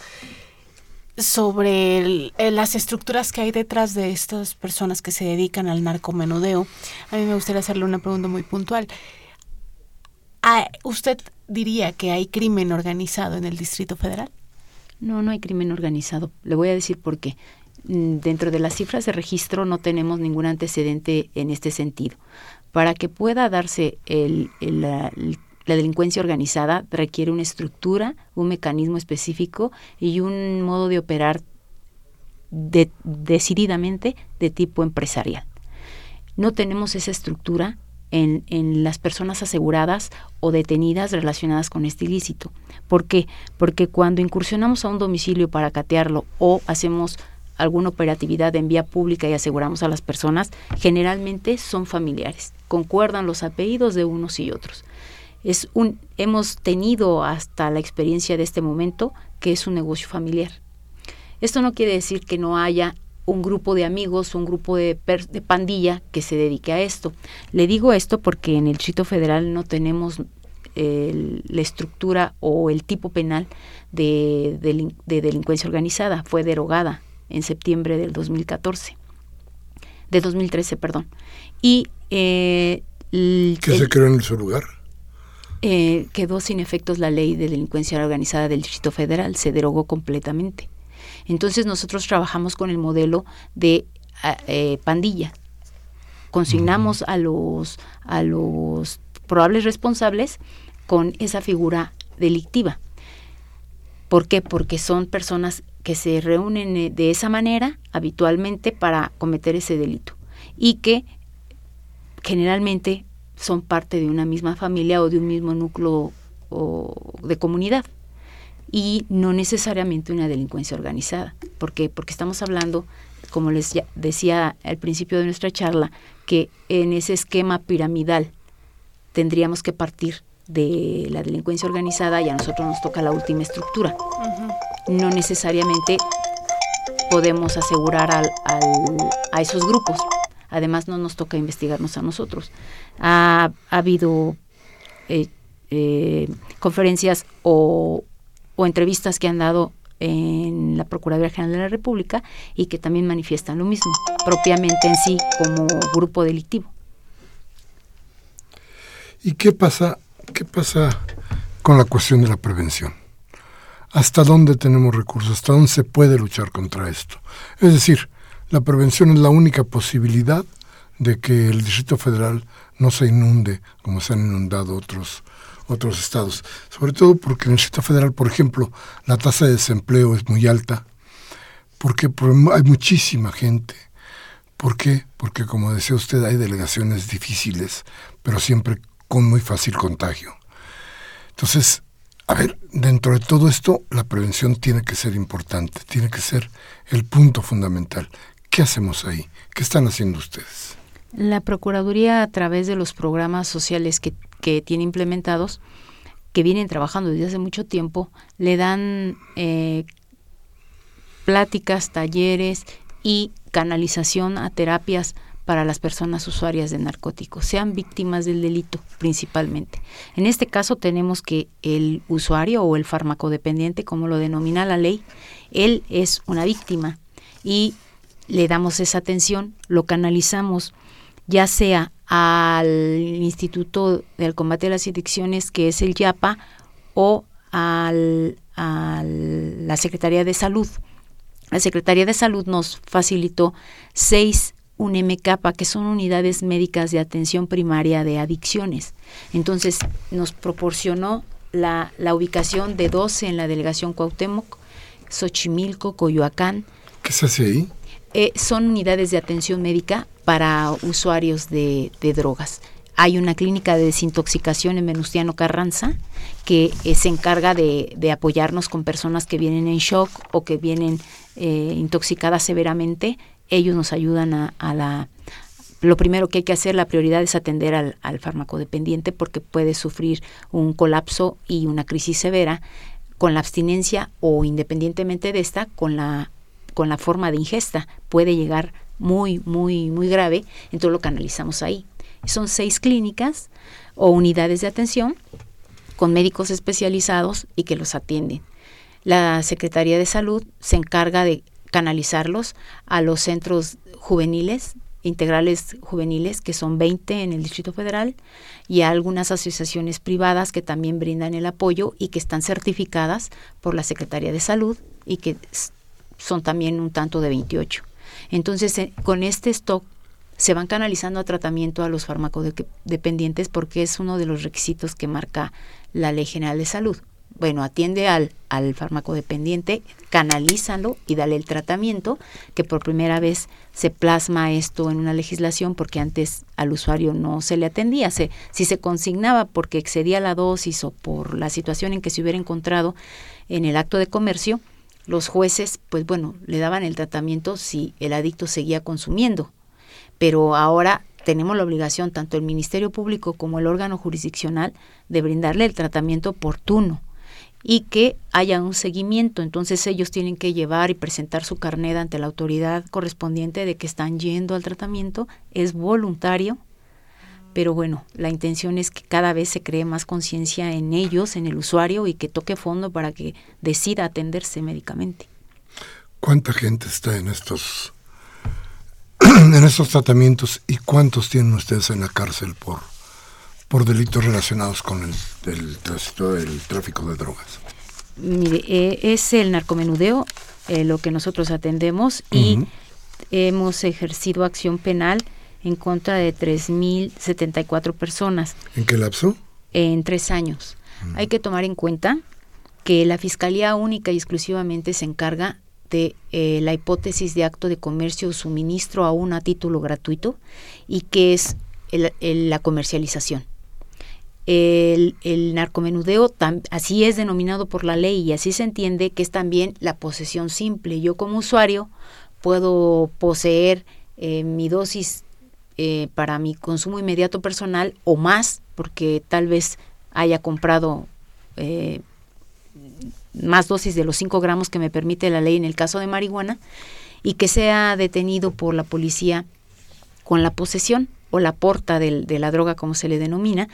A: sobre las estructuras que hay detrás de estas personas que se dedican al narcomenudeo, a mí me gustaría hacerle una pregunta muy puntual. Ah, ¿Usted diría que hay crimen organizado en el Distrito Federal?
C: No, no hay crimen organizado. Le voy a decir por qué. Mm, dentro de las cifras de registro no tenemos ningún antecedente en este sentido. Para que pueda darse la, delincuencia organizada requiere una estructura, un mecanismo específico y un modo de operar decididamente de tipo empresarial. No tenemos esa estructura en, las personas aseguradas o detenidas relacionadas con este ilícito. ¿Por qué? Porque cuando incursionamos a un domicilio para catearlo o hacemos alguna operatividad en vía pública y aseguramos a las personas, generalmente son familiares, concuerdan los apellidos de unos y otros. Es un, hemos tenido hasta la experiencia de este momento que es un negocio familiar. Esto no quiere decir que no haya un grupo de amigos, un grupo de, pandilla que se dedique a esto. Le digo esto porque en el Distrito Federal no tenemos la estructura o el tipo penal de, delincuencia organizada. Fue derogada en septiembre del 2014, de 2013, perdón. Y
B: eh, ¿Qué se creó en su lugar?
C: Eh, quedó sin efectos la ley de delincuencia organizada del Distrito Federal, se derogó completamente. Entonces nosotros trabajamos con el modelo de eh, pandilla. Consignamos a los, a los probables responsables con esa figura delictiva. ¿Por qué? Porque son personas que se reúnen eh, de esa manera habitualmente para cometer ese delito y que generalmente son parte de una misma familia o de un mismo núcleo de comunidad y no necesariamente una delincuencia organizada. ¿Por qué? Porque estamos hablando, como les decía al principio de nuestra charla, que en ese esquema piramidal tendríamos que partir de la delincuencia organizada y a nosotros nos toca la última estructura. No necesariamente podemos asegurar al, a esos grupos. Además, no nos toca investigarnos a nosotros. Ha, habido eh, eh, conferencias o, o entrevistas que han dado en la Procuraduría General de la República y que también manifiestan lo mismo, propiamente en sí como grupo delictivo.
B: ¿Y qué pasa, qué pasa con la cuestión de la prevención? ¿Hasta dónde tenemos recursos? ¿Hasta dónde se puede luchar contra esto? Es decir, la prevención es la única posibilidad de que el Distrito Federal no se inunde como se han inundado otros otros estados, sobre todo porque en el Distrito Federal, por ejemplo, la tasa de desempleo es muy alta, porque hay muchísima gente. ¿Por qué? Porque como decía usted, hay delegaciones difíciles, pero siempre con muy fácil contagio. Entonces, a ver, dentro de todo esto, la prevención tiene que ser importante, tiene que ser el punto fundamental. ¿Qué hacemos ahí? ¿Qué están haciendo ustedes?
C: La Procuraduría, a través de los programas sociales que, que tiene implementados, que vienen trabajando desde hace mucho tiempo, le dan eh, pláticas, talleres y canalización a terapias para las personas usuarias de narcóticos, sean víctimas del delito principalmente. En este caso tenemos que el usuario o el farmacodependiente, como lo denomina la ley, él es una víctima y le damos esa atención, lo canalizamos ya sea al Instituto del Combate a las Adicciones, que es el YAPA, o al, a la Secretaría de Salud. La Secretaría de Salud nos facilitó seis UNEMECAPA, que son unidades médicas de atención primaria de adicciones. Entonces, nos proporcionó la, la ubicación de 12 en la delegación Cuauhtémoc, Xochimilco, Coyoacán.
B: ¿Qué se hace ahí?
C: Eh, son unidades de atención médica para usuarios de, drogas. Hay una clínica de desintoxicación en Venustiano Carranza que eh, se encarga de, apoyarnos con personas que vienen en shock o que vienen eh, intoxicadas severamente. Ellos nos ayudan a, la... Lo primero que hay que hacer, la prioridad es atender al, al fármaco dependiente porque puede sufrir un colapso y una crisis severa con la abstinencia o independientemente de esta, con la con la forma de ingesta puede llegar muy, muy, muy grave, entonces lo canalizamos ahí. Son seis clínicas o unidades de atención con médicos especializados y que los atienden. La Secretaría de Salud se encarga de canalizarlos a los centros juveniles, integrales juveniles, que son 20 en el Distrito Federal, y a algunas asociaciones privadas que también brindan el apoyo y que están certificadas por la Secretaría de Salud y que son también un tanto de 28. Entonces, eh, con este stock se van canalizando a tratamiento a los farmacodependientes porque es uno de los requisitos que marca la Ley General de Salud. Bueno, atiende al, al farmacodependiente, canalízalo y dale el tratamiento, que por primera vez se plasma esto en una legislación porque antes al usuario no se le atendía. Se, si se consignaba porque excedía la dosis o por la situación en que se hubiera encontrado en el acto de comercio, los jueces, pues bueno, le daban el tratamiento si el adicto seguía consumiendo. Pero ahora tenemos la obligación, tanto el Ministerio Público como el órgano jurisdiccional, de brindarle el tratamiento oportuno y que haya un seguimiento. Entonces ellos tienen que llevar y presentar su carnet ante la autoridad correspondiente de que están yendo al tratamiento. Es voluntario, pero bueno, la intención es que cada vez se cree más conciencia en ellos, en el usuario y que toque fondo para que decida atenderse médicamente.
B: ¿Cuánta gente está en estos en estos tratamientos y cuántos tienen ustedes en la cárcel por por delitos relacionados con el, tráfico de drogas?
C: Mire, eh, es el narcomenudeo eh, lo que nosotros atendemos y hemos ejercido acción penal en contra de 3.074 personas.
B: ¿En qué lapso?
C: En tres años. Hay que tomar en cuenta que la Fiscalía única y exclusivamente se encarga de eh, la hipótesis de acto de comercio o suministro aún a título gratuito y que es la comercialización. El, narcomenudeo así es denominado por la ley y así se entiende que es también la posesión simple. Yo como usuario puedo poseer eh, mi dosis eh, para mi consumo inmediato personal o más, porque tal vez haya comprado eh, más dosis de los 5 gramos que me permite la ley en el caso de marihuana, y que sea detenido por la policía con la posesión o la porta de la droga, como se le denomina,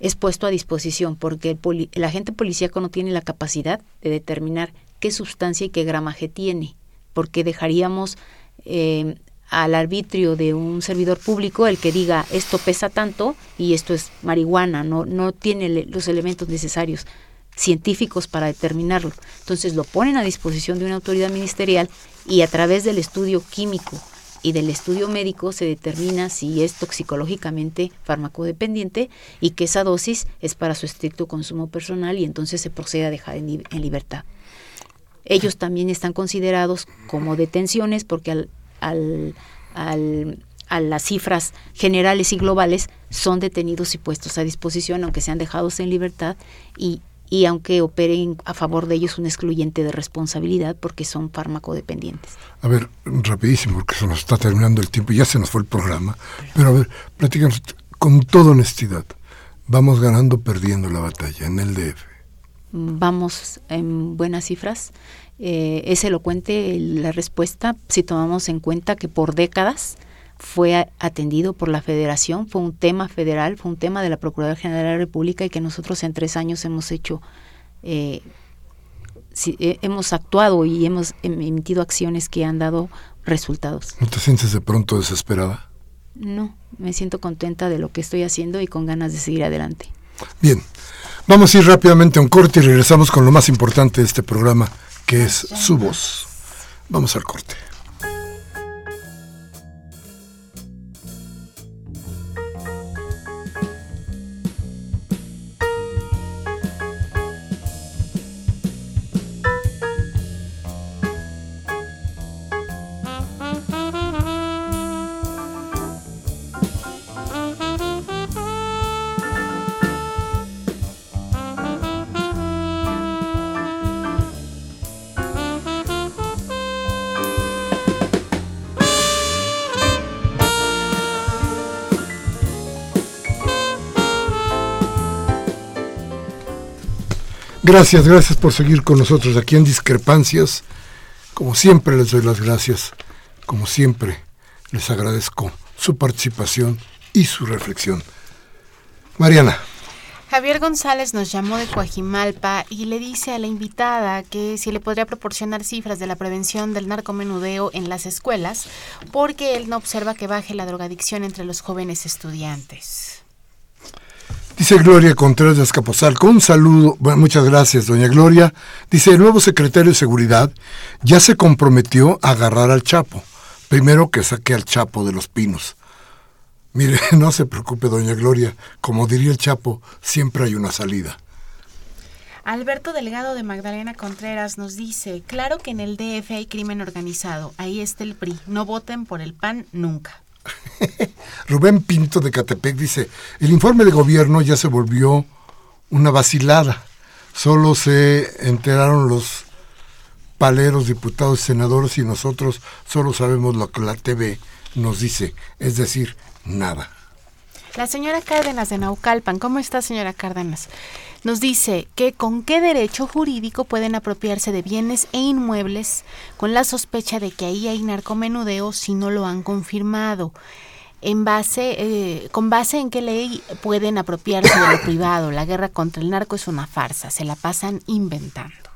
C: es puesto a disposición, porque el, agente policíaco no tiene la capacidad de determinar qué sustancia y qué gramaje tiene, porque dejaríamos eh, al arbitrio de un servidor público el que diga esto pesa tanto y esto es marihuana, no, no tiene los elementos necesarios científicos para determinarlo. Entonces lo ponen a disposición de una autoridad ministerial y a través del estudio químico y del estudio médico se determina si es toxicológicamente farmacodependiente y que esa dosis es para su estricto consumo personal y entonces se procede a dejar en libertad. Ellos también están considerados como detenciones porque al, al, al, a las cifras generales y globales son detenidos y puestos a disposición, aunque sean dejados en libertad y, y aunque operen a favor de ellos un excluyente de responsabilidad porque son farmacodependientes.
B: A ver, rapidísimo, porque se nos está terminando el tiempo, ya se nos fue el programa, pero a ver, platícanos con toda honestidad, ¿vamos ganando o perdiendo la batalla en el DF?
C: Vamos en buenas cifras. Eh, es elocuente la respuesta si tomamos en cuenta que por décadas fue atendido por la federación, fue un tema federal, fue un tema de la Procuraduría General de la República y que nosotros en tres años hemos hecho, eh, eh, hemos actuado y hemos em, emitido acciones que han dado resultados.
B: ¿No te sientes de pronto desesperada?
C: No, me siento contenta de lo que estoy haciendo y con ganas de seguir adelante.
B: Bien, vamos a ir rápidamente a un corte y regresamos con lo más importante de este programa, que es su voz. Vamos al corte. Gracias, gracias por seguir con nosotros aquí en Discrepancias. Como siempre les doy las gracias. Como siempre les agradezco su participación y su reflexión. Mariana.
A: Javier González nos llamó de Coajimalpa y le dice a la invitada que si le podría proporcionar cifras de la prevención del narcomenudeo en las escuelas, porque él no observa que baje la drogadicción entre los jóvenes estudiantes.
B: Dice Gloria Contreras de Escaposalco, un saludo, muchas gracias, doña Gloria. Dice, el nuevo secretario de Seguridad ya se comprometió a agarrar al Chapo, primero que saque al Chapo de los Pinos. Mire, no se preocupe, doña Gloria, como diría el Chapo, siempre hay una salida.
A: Alberto Delgado de Magdalena Contreras nos dice, claro que en el DF hay crimen organizado, ahí está el PRI, no voten por el PAN nunca.
B: Rubén Pinto de Catepec dice, el informe de gobierno ya se volvió una vacilada. Solo se enteraron los paleros, diputados, senadores y nosotros solo sabemos lo que la TV nos dice, es decir, nada.
A: La señora Cárdenas de Naucalpan, ¿cómo está señora Cárdenas? Nos dice que con qué derecho jurídico pueden apropiarse de bienes e inmuebles con la sospecha de que ahí hay narcomenudeo si no lo han confirmado. En base, eh, con base en qué ley pueden apropiarse de lo privado. La guerra contra el narco es una farsa, se la pasan inventando.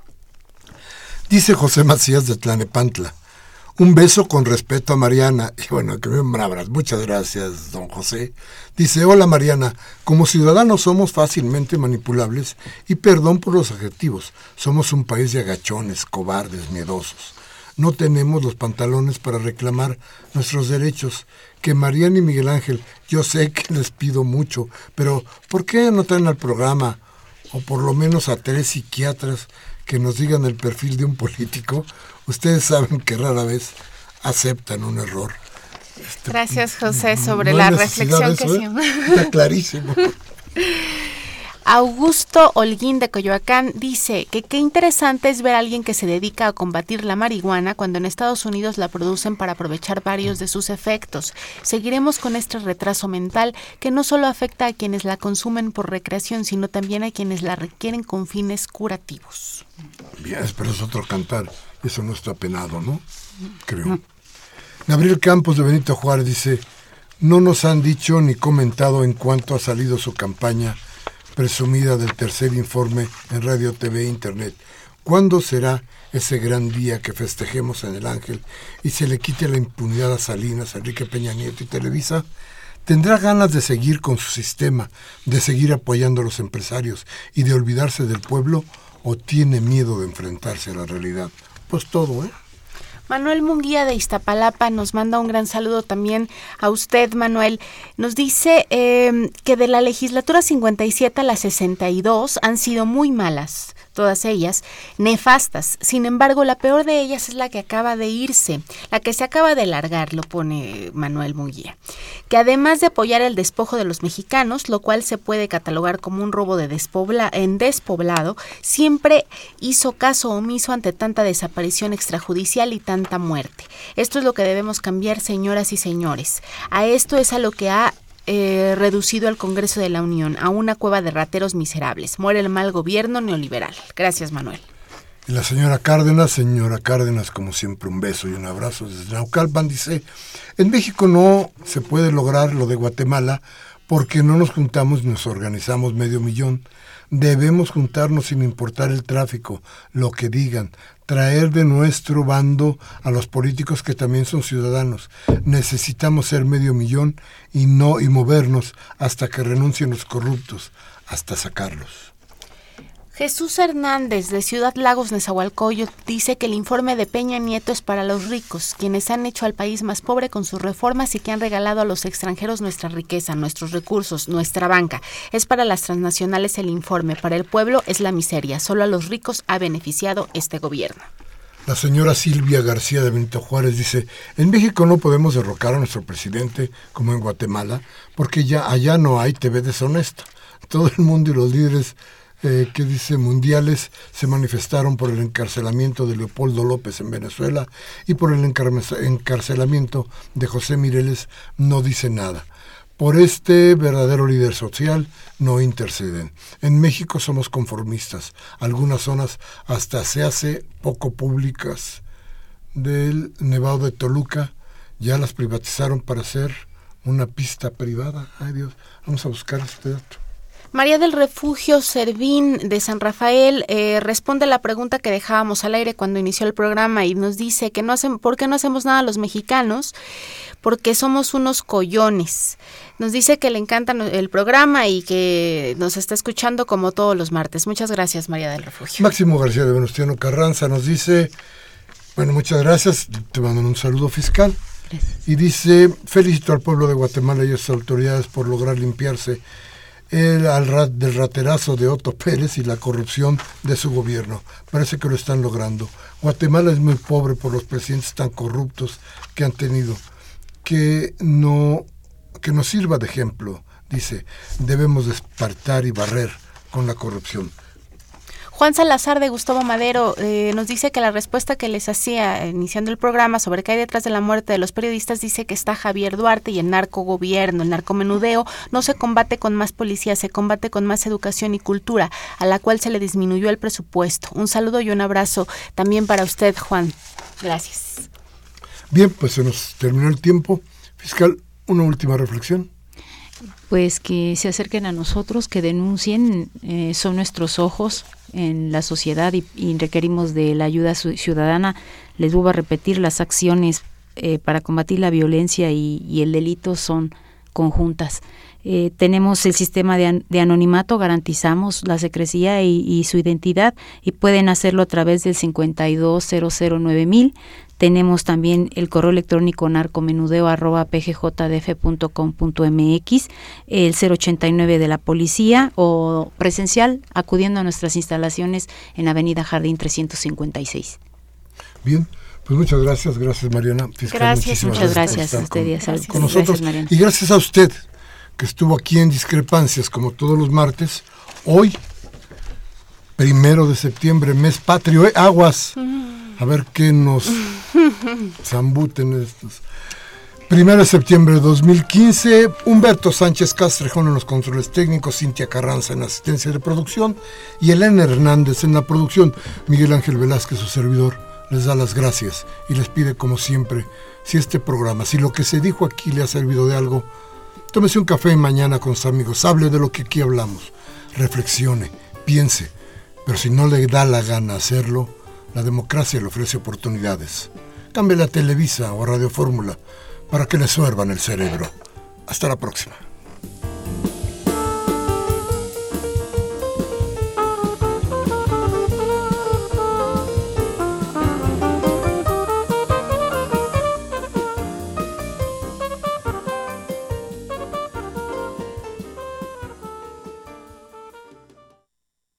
B: Dice José Macías de Tlanepantla. Un beso con respeto a Mariana. Y bueno, que me brabras. Muchas gracias, don José. Dice, hola Mariana, como ciudadanos somos fácilmente manipulables y perdón por los adjetivos. Somos un país de agachones, cobardes, miedosos. No tenemos los pantalones para reclamar nuestros derechos. Que Mariana y Miguel Ángel, yo sé que les pido mucho, pero ¿por qué no traen al programa? O por lo menos a tres psiquiatras que nos digan el perfil de un político Ustedes saben que rara vez aceptan un error.
A: Este, Gracias, José, sobre la reflexión que hicimos.
B: ¿eh? Está clarísimo.
A: Augusto Holguín de Coyoacán dice que qué interesante es ver a alguien que se dedica a combatir la marihuana cuando en Estados Unidos la producen para aprovechar varios de sus efectos. Seguiremos con este retraso mental que no solo afecta a quienes la consumen por recreación, sino también a quienes la requieren con fines curativos.
B: Bien, pero es otro cantar. Eso no está penado, ¿no? Creo. Gabriel Campos de Benito Juárez dice, no nos han dicho ni comentado en cuánto ha salido su campaña presumida del tercer informe en radio, TV e internet. ¿Cuándo será ese gran día que festejemos en el Ángel y se le quite la impunidad a Salinas, Enrique Peña Nieto y Televisa? ¿Tendrá ganas de seguir con su sistema, de seguir apoyando a los empresarios y de olvidarse del pueblo o tiene miedo de enfrentarse a la realidad? Pues todo, ¿eh?
A: Manuel Munguía de Iztapalapa nos manda un gran saludo también a usted, Manuel. Nos dice em, que de la legislatura 57 a la 62 han sido muy malas. Todas ellas, nefastas. Sin embargo, la peor de ellas es la que acaba de irse, la que se acaba de largar, lo pone Manuel Munguía, que además de apoyar el despojo de los mexicanos, lo cual se puede catalogar como un robo de despobla en despoblado, siempre hizo caso omiso ante tanta desaparición extrajudicial y tanta muerte. Esto es lo que debemos cambiar, señoras y señores. A esto es a lo que ha eh, reducido al Congreso de la Unión a una cueva de rateros miserables. Muere el mal gobierno neoliberal. Gracias, Manuel.
B: Y la señora Cárdenas, señora Cárdenas, como siempre, un beso y un abrazo desde Naucalpan, dice, en México no se puede lograr lo de Guatemala porque no nos juntamos nos organizamos medio millón. Debemos juntarnos sin importar el tráfico, lo que digan, traer de nuestro bando a los políticos que también son ciudadanos. Necesitamos ser medio millón y no y movernos hasta que renuncien los corruptos, hasta sacarlos.
A: Jesús Hernández de Ciudad Lagos, Nezahualcóyotl, dice que el informe de Peña Nieto es para los ricos, quienes han hecho al país más pobre con sus reformas y que han regalado a los extranjeros nuestra riqueza, nuestros recursos, nuestra banca. Es para las transnacionales el informe, para el pueblo es la miseria. Solo a los ricos ha beneficiado este gobierno.
B: La señora Silvia García de Benito Juárez dice, en México no podemos derrocar a nuestro presidente como en Guatemala, porque ya allá no hay TV deshonesta. Todo el mundo y los líderes eh, que dice mundiales se manifestaron por el encarcelamiento de Leopoldo López en Venezuela y por el encarcelamiento de José Mireles no dice nada. Por este verdadero líder social no interceden. En México somos conformistas. Algunas zonas hasta se hace poco públicas. Del Nevado de Toluca ya las privatizaron para hacer una pista privada. Ay Dios, vamos a buscar este dato.
A: María del Refugio Servín de San Rafael eh, responde a la pregunta que dejábamos al aire cuando inició el programa y nos dice que no hacen, ¿por qué no hacemos nada los mexicanos? Porque somos unos collones. Nos dice que le encanta el programa y que nos está escuchando como todos los martes. Muchas gracias, María del Refugio.
B: Máximo García de Venustiano Carranza nos dice, bueno, muchas gracias, te mandan un saludo fiscal. Y dice, felicito al pueblo de Guatemala y a sus autoridades por lograr limpiarse el, al del raterazo de Otto Pérez y la corrupción de su gobierno. Parece que lo están logrando. Guatemala es muy pobre por los presidentes tan corruptos que han tenido. Que no que nos sirva de ejemplo, dice, debemos despertar y barrer con la corrupción.
A: Juan Salazar de Gustavo Madero eh, nos dice que la respuesta que les hacía iniciando el programa sobre qué hay detrás de la muerte de los periodistas dice que está Javier Duarte y el narcogobierno, el narcomenudeo no se combate con más policía, se combate con más educación y cultura, a la cual se le disminuyó el presupuesto. Un saludo y un abrazo también para usted, Juan. Gracias.
B: Bien, pues se nos terminó el tiempo. Fiscal, una última reflexión
C: pues que se acerquen a nosotros, que denuncien, eh, son nuestros ojos en la sociedad y, requerimos de la ayuda ciudadana. Les vuelvo a repetir, las acciones eh, para combatir la violencia y, el delito son conjuntas. Eh, tenemos el sistema de, anonimato, garantizamos la secrecía y, su identidad y pueden hacerlo a través del 52009.000. Tenemos también el correo electrónico narcomenudeo.pgjdf.com.mx, el 089 de la policía o presencial acudiendo a nuestras instalaciones en Avenida Jardín 356.
B: Bien, pues muchas gracias, gracias Mariana.
A: gracias, muchas gracias,
B: a usted con nosotros. y gracias a usted que estuvo aquí en Discrepancias como todos los martes. Hoy, primero de septiembre, mes patrio, ¿eh? aguas. A ver qué nos zambuten estos. Primero de septiembre de 2015, Humberto Sánchez Castrejón en los controles técnicos, Cintia Carranza en asistencia de producción y Elena Hernández en la producción. Miguel Ángel Velázquez, su servidor, les da las gracias y les pide como siempre, si este programa, si lo que se dijo aquí le ha servido de algo, tómese un café mañana con sus amigos, hable de lo que aquí hablamos, reflexione, piense, pero si no le da la gana hacerlo, la democracia le ofrece oportunidades. Cambie la Televisa o Radio Fórmula para que le suervan el cerebro. Hasta la próxima.